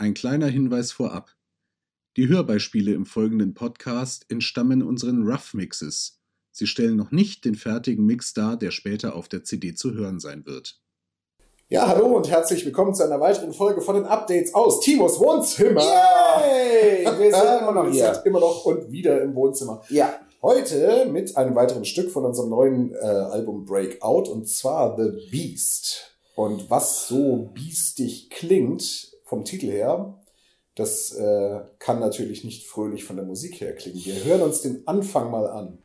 Ein kleiner Hinweis vorab. Die Hörbeispiele im folgenden Podcast entstammen unseren Rough Mixes. Sie stellen noch nicht den fertigen Mix dar, der später auf der CD zu hören sein wird. Ja, hallo und herzlich willkommen zu einer weiteren Folge von den Updates aus Timos Wohnzimmer. Yay! Wir sind immer noch Wir hier. sind immer noch und wieder im Wohnzimmer. Ja. Heute mit einem weiteren Stück von unserem neuen äh, Album Breakout und zwar The Beast. Und was so biestig klingt vom Titel her, das äh, kann natürlich nicht fröhlich von der Musik her klingen. Wir hören uns den Anfang mal an.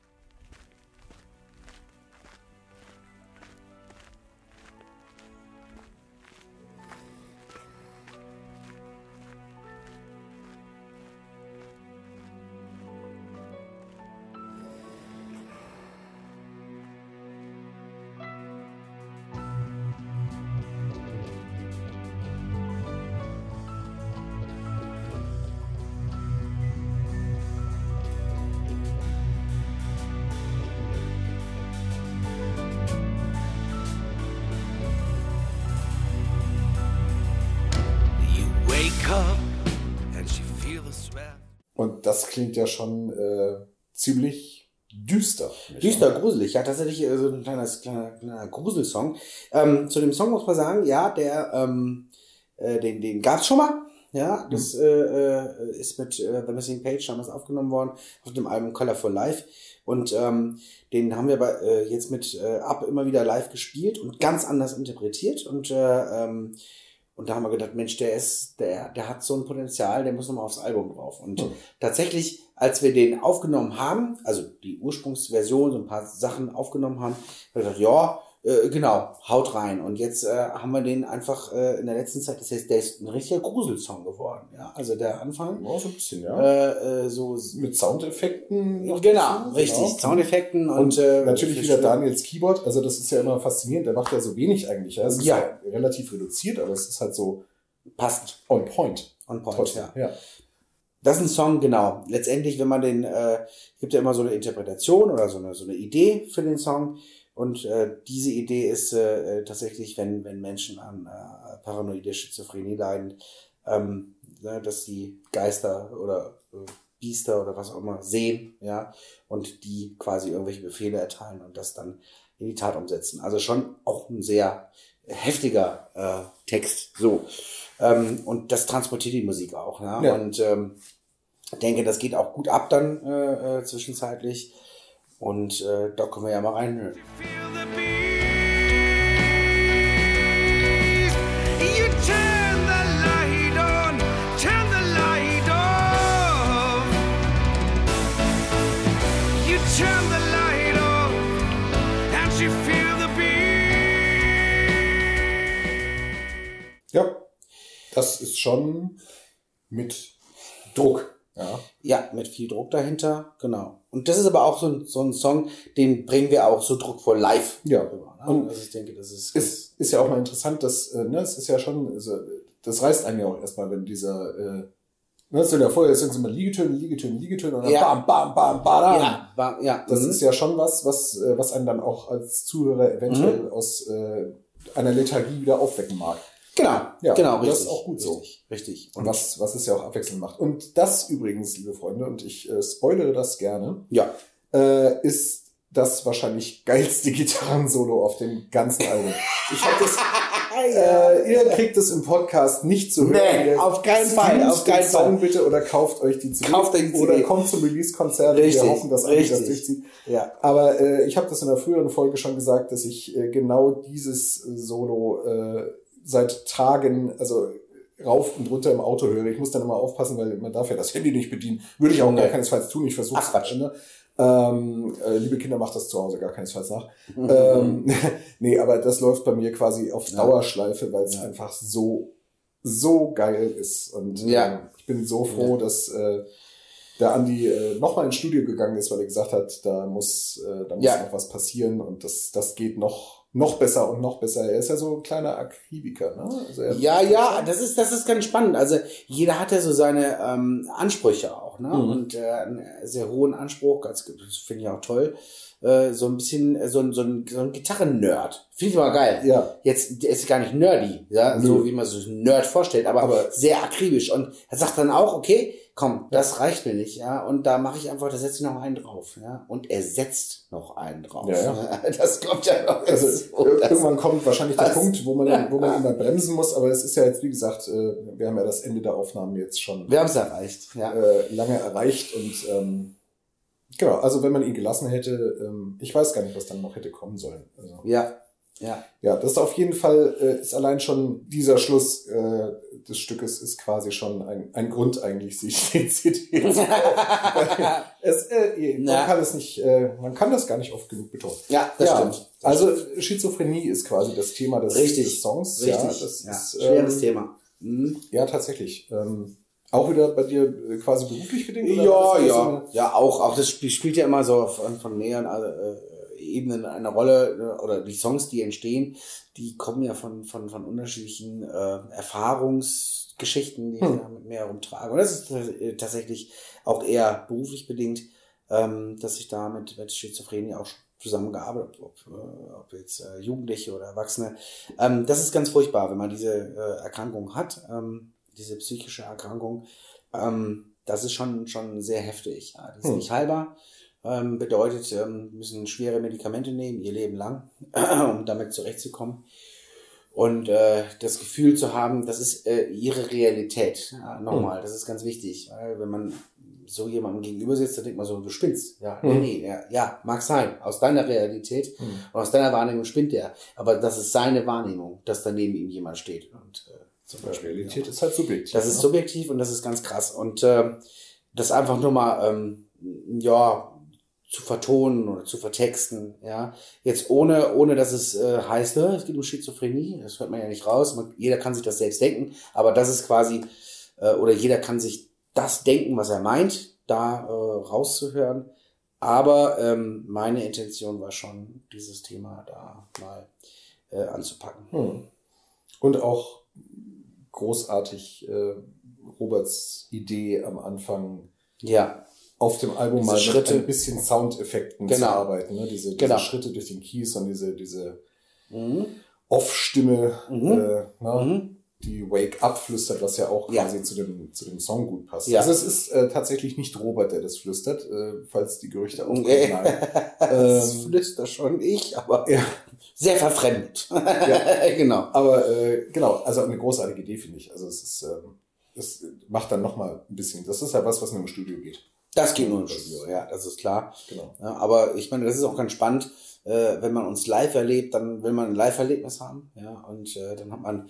Und das klingt ja schon äh, ziemlich düster. Düster, wahr? gruselig. Ja, tatsächlich äh, so ein kleines, kleiner, kleiner Gruselsong. Ähm, zu dem Song muss man sagen, ja, der, ähm, äh, den, den gab's schon mal. Ja, das äh, äh, ist mit äh, The Missing Page damals aufgenommen worden auf dem Album Colorful Life. Und ähm, den haben wir bei, äh, jetzt mit äh, Up immer wieder live gespielt und ganz anders interpretiert. Und äh, ähm, und da haben wir gedacht, Mensch, der ist, der, der hat so ein Potenzial, der muss nochmal aufs Album drauf. Und Hm. tatsächlich, als wir den aufgenommen haben, also die Ursprungsversion, so ein paar Sachen aufgenommen haben, haben wir gedacht, ja, äh, genau, haut rein. Und jetzt äh, haben wir den einfach äh, in der letzten Zeit, das heißt, der ist ein richtiger Gruselsong geworden. Ja, also der Anfang, Ja, so ein bisschen, ja. äh, äh, so Mit Soundeffekten. noch genau, dazu, richtig, genau. Soundeffekten und, Und natürlich wieder. Daniels Keyboard. Also das ist ja immer faszinierend. Der macht ja so wenig eigentlich. Ja. Es ist Ja. ja relativ reduziert, aber es ist halt so passt on point. on point. Trotzdem, Ja. ja. Das ist ein Song, genau. Letztendlich, wenn man den, äh, gibt ja immer so eine Interpretation oder so eine, so eine Idee für den Song. Und äh, diese Idee ist äh, äh, tatsächlich, wenn, wenn Menschen an äh, paranoide Schizophrenie leiden, ähm, ne, dass die Geister oder äh, Biester oder was auch immer sehen, ja, und die quasi irgendwelche Befehle erteilen und das dann in die Tat umsetzen. Also schon auch ein sehr heftiger äh, Text. So. Ähm, und das transportiert die Musik auch, ja. Ja. Und ähm, denke, das geht auch gut ab dann äh, äh, zwischenzeitlich. Und äh, da können wir ja mal reinhören. Ja, das ist schon mit Druck. Ja. Ja, mit viel Druck dahinter, genau. Und das ist aber auch so ein, so ein Song, den bringen wir auch so druckvoll live Ja. rüber. Ne? Und also ich denke, das ist, Ist, ist ja auch mal interessant, dass, äh, ne, es ist ja schon, also, das reißt einen ja auch erstmal, wenn dieser, äh, ne, so der vorher sind immer Liegetöne, Liegetöne, Liegetöne und dann Ja. bam, bam, bam, bam. ja, war, ja, Das mhm. ist ja schon was, was, äh, was einen dann auch als Zuhörer eventuell aus äh, einer Lethargie wieder aufwecken mag. Genau, Ja, genau, das richtig. ist auch gut so. richtig, Richtig. Und was, was es ja auch abwechselnd macht. Und das übrigens, liebe Freunde, und ich äh, spoilere das gerne, Ja, äh, ist das wahrscheinlich geilste Gitarrensolo auf dem ganzen Album. Ich hab das, äh, ihr kriegt es im Podcast nicht zu hören. Nee, Ihr auf keinen Fall, auf keinen den Song Fall. bitte oder kauft euch die CD. Kauft euch die Oder CD. kommt zum Release-Konzert. Wir hoffen, dass Andi das durchzieht. ja. Aber äh, ich habe das in der früheren Folge schon gesagt, dass ich äh, genau dieses äh, Solo äh, seit Tagen, also rauf und runter im Auto höre. Ich muss dann immer aufpassen, weil man darf ja das Handy nicht bedienen. Würde ich auch Nee. gar keinesfalls tun. Ich versuche Quatsch. Ne? Ähm, äh, liebe Kinder, macht das zu Hause gar keinesfalls nach. ähm, nee, aber das läuft bei mir quasi auf Ja. Dauerschleife, weil es Ja. einfach so, so geil ist. Und Ja. ähm, ich bin so froh, dass äh, der Andi äh, nochmal ins Studio gegangen ist, weil er gesagt hat, da muss, äh, da muss Ja. noch was passieren und das, das geht noch, noch besser und noch besser. Er ist ja so ein kleiner Akribiker, ne? Also Ja, ja, das ist, das ist ganz spannend. Also jeder hat ja so seine ähm, Ansprüche auch, ne? Mhm. Und äh, einen sehr hohen Anspruch, ganz, das finde ich auch toll. Äh, so ein bisschen, äh, so ein, so ein, so ein Gitarren-Nerd. Finde ich mal geil. Ja. Jetzt, ist gar nicht nerdy, ja, so wie man so einen Nerd vorstellt, aber, Aber- sehr akribisch. Und er sagt dann auch, okay, komm, das reicht mir nicht, ja. Und da mache ich einfach, da setze ich noch einen drauf, ja. Und er setzt noch einen drauf. Ja, ja. Das kommt ja noch. Also so, irgendwann kommt wahrscheinlich der Punkt, wo man, wo man immer bremsen muss, aber es ist ja jetzt, wie gesagt, äh, wir haben ja das Ende der Aufnahmen jetzt schon wir haben es erreicht, ja. äh, lange erreicht und ähm, genau, also wenn man ihn gelassen hätte, ähm, ich weiß gar nicht, was dann noch hätte kommen sollen. Also, Ja, ja. ja, das ist auf jeden Fall, äh, ist allein schon dieser Schluss äh, des Stückes ist quasi schon ein, ein Grund eigentlich, sich die CD zu es, äh, man Ja. kann es nicht, äh, man kann das gar nicht oft genug betonen. Ja, das ja, stimmt. Das also Schizophrenie ist quasi das Thema des, des Songs. Richtig. Ja, das ja. ist, Schweres ähm, Thema. Mhm. Ja, tatsächlich. Ähm, auch wieder bei dir äh, quasi beruflich bedingt? oder Ja, das so ja. Ja, auch, auch das Spiel spielt ja immer so von, von mehreren äh, Ebenen eine Rolle, ne, oder die Songs, die entstehen, die kommen ja von, von, von unterschiedlichen äh, Erfahrungsgeschichten, die ich Hm. da mit mir herumtrage. Und das ist äh, tatsächlich auch eher beruflich bedingt, ähm, dass ich da mit, mit Schizophrenie auch zusammengearbeitet habe, ob, äh, ob jetzt äh, Jugendliche oder Erwachsene. Ähm, das ist ganz furchtbar, wenn man diese äh, Erkrankung hat, ähm, diese psychische Erkrankung. Ähm, das ist schon, schon sehr heftig. Ja. Die ist Hm. nicht heilbar. Ähm, bedeutet, ähm, müssen schwere Medikamente nehmen, ihr Leben lang, um damit zurechtzukommen. Und äh, das Gefühl zu haben, das ist äh, ihre Realität. Ja, nochmal, das ist ganz wichtig. Weil wenn man so jemandem gegenüber sitzt, dann denkt man so, du spinnst. Ja, nee, Mhm. nee, ja, ja, mag sein. Aus deiner Realität Hm. und aus deiner Wahrnehmung spinnt er. Aber das ist seine Wahrnehmung, dass da neben ihm jemand steht. Und äh, zum Beispiel, Realität ja. ist halt subjektiv. Das ist ne? subjektiv und das ist ganz krass. Und ähm, das einfach nur mal, ähm, ja, zu vertonen oder zu vertexten, ja. Jetzt ohne, ohne dass es äh, heißt, äh, es geht um Schizophrenie, das hört man ja nicht raus. Man, jeder kann sich das selbst denken, aber das ist quasi, äh, oder jeder kann sich das denken, was er meint, da äh, rauszuhören. Aber ähm, meine Intention war schon, dieses Thema da mal äh, anzupacken. Hm. Und auch großartig äh, Roberts Idee am Anfang Ja, auf dem Album Diese mal Schritte. mit ein bisschen Soundeffekten zu Genau. arbeiten. Ne? Diese, diese Genau. Schritte durch den Keys und diese, diese mhm. Off-Stimme, Mhm. äh, ne? Mhm. die Wake Up flüstert, was ja auch Ja. quasi zu dem, zu dem Song gut passt. Ja. Also es ist äh, tatsächlich nicht Robert, der das flüstert, äh, falls die Gerüchte aufkommen. Nee. Das Ähm, flüster schon ich, aber ja. sehr verfremdet. genau. Aber äh, genau, also eine großartige Idee finde ich. Also es ist, ähm, es macht dann nochmal ein bisschen. Das ist ja was, was nur im Studio geht. Das geht nur im Studio, ja, das ist klar. Genau. Ja, aber ich meine, das ist auch ganz spannend, äh, wenn man uns live erlebt, dann will man ein Live-Erlebnis haben, ja, und äh, dann hat man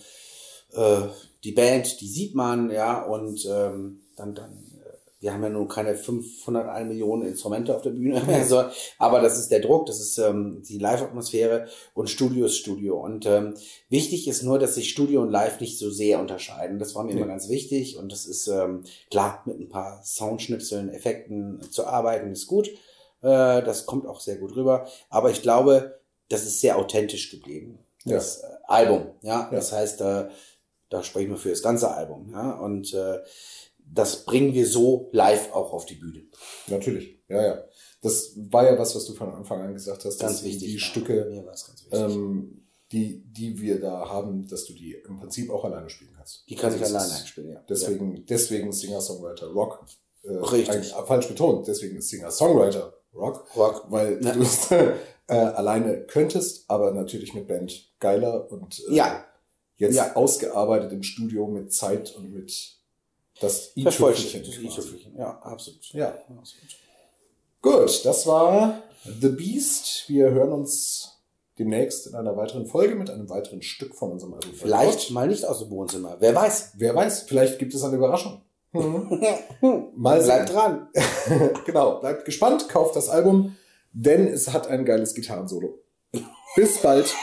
äh, die Band, die sieht man, ja, und ähm, dann, dann, wir haben ja nun keine 501 Millionen Instrumente auf der Bühne, also, aber das ist der Druck, das ist ähm, die Live-Atmosphäre und Studio ist Studio. Und ähm, wichtig ist nur, dass sich Studio und Live nicht so sehr unterscheiden. Das war mir Nee. immer ganz wichtig und das ist ähm, klar, mit ein paar Soundschnipseln, Effekten zu arbeiten, ist gut. Äh, das kommt auch sehr gut rüber. Aber ich glaube, das ist sehr authentisch geblieben. Das äh, Album, ja. Das heißt, äh, da sprechen wir für das ganze Album, ja. Und äh, das bringen wir so live auch auf die Bühne. Natürlich. Ja, ja. Das war ja was, was du von Anfang an gesagt hast, Ganz dass wichtig. die ja. Stücke, Mir war es ganz wichtig. ähm, die, die wir da haben, dass du die im Prinzip auch alleine spielen kannst. die kann ich Also es alleine ist einspielen, ja. Deswegen, deswegen Singer-Songwriter Rock. Äh, Richtig. eigentlich Falsch betont. Deswegen Singer-Songwriter Rock. Ja. Rock. weil Ja. du es äh, alleine könntest, aber natürlich mit Band geiler und äh, Ja. jetzt Ja. ausgearbeitet im Studio mit Zeit und mit das i-Tüpfelchen. Das. Ja, absolut. Ja. absolut. Gut, das war The Beast. Wir hören uns demnächst in einer weiteren Folge mit einem weiteren Stück von unserem Album. Vielleicht mal nicht aus dem Wohnzimmer. Wer weiß. Wer weiß, vielleicht gibt es eine Überraschung. Mal Bleibt sehen. dran. genau, bleibt gespannt, kauft das Album, denn es hat ein geiles Gitarrensolo. Bis bald.